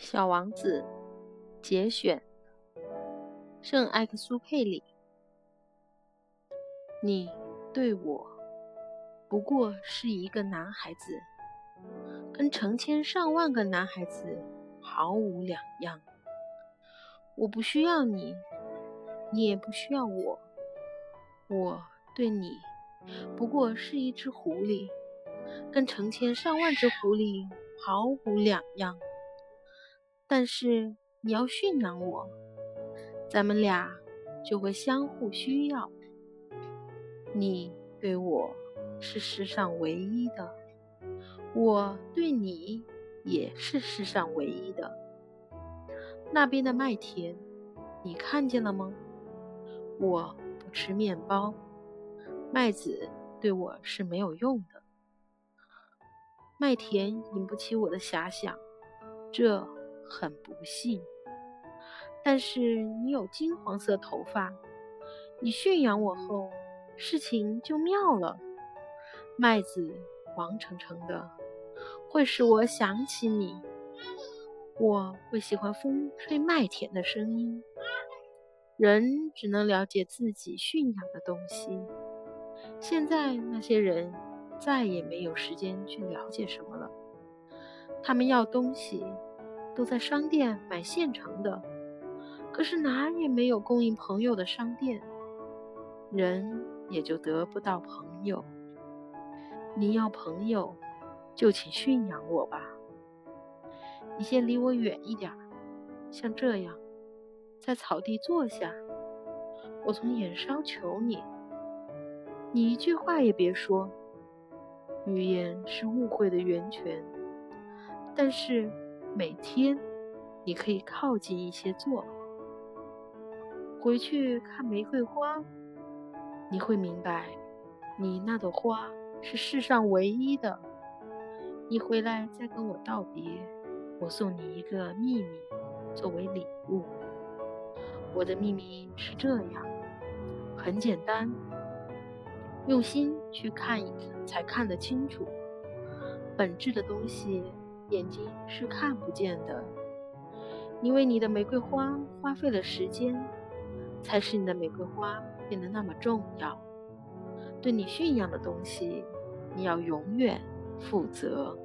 小王子节选，圣埃克苏佩里。你对我不过是一个男孩子，跟成千上万个男孩子毫无两样。我不需要你，你也不需要我。我对你不过是一只狐狸，跟成千上万只狐狸毫无两样。但是你要驯养我，咱们俩就会相互需要。你对我是世上唯一的，我对你也是世上唯一的。那边的麦田，你看见了吗？我不吃面包，麦子对我是没有用的。麦田引不起我的遐想，这。很不幸，但是你有金黄色头发，你驯养我后，事情就妙了。麦子黄澄澄的，会使我想起你。我会喜欢风吹麦田的声音。人只能了解自己驯养的东西。现在那些人再也没有时间去了解什么了。他们要东西。都在商店买现成的，可是哪儿也没有供应朋友的商店，人也就得不到朋友。你要朋友，就请驯养我吧。你先离我远一点，像这样，在草地坐下。我从眼梢求你，你一句话也别说。语言是误会的源泉，但是。每天，你可以靠近一些坐，回去看玫瑰花，你会明白，你那朵花是世上唯一的。你回来再跟我道别，我送你一个秘密作为礼物。我的秘密是这样，很简单，用心去看一看才看得清楚，本质的东西。眼睛是看不见的。你为你的玫瑰花花费了时间，才使你的玫瑰花变得那么重要。对你驯养的东西，你要永远负责。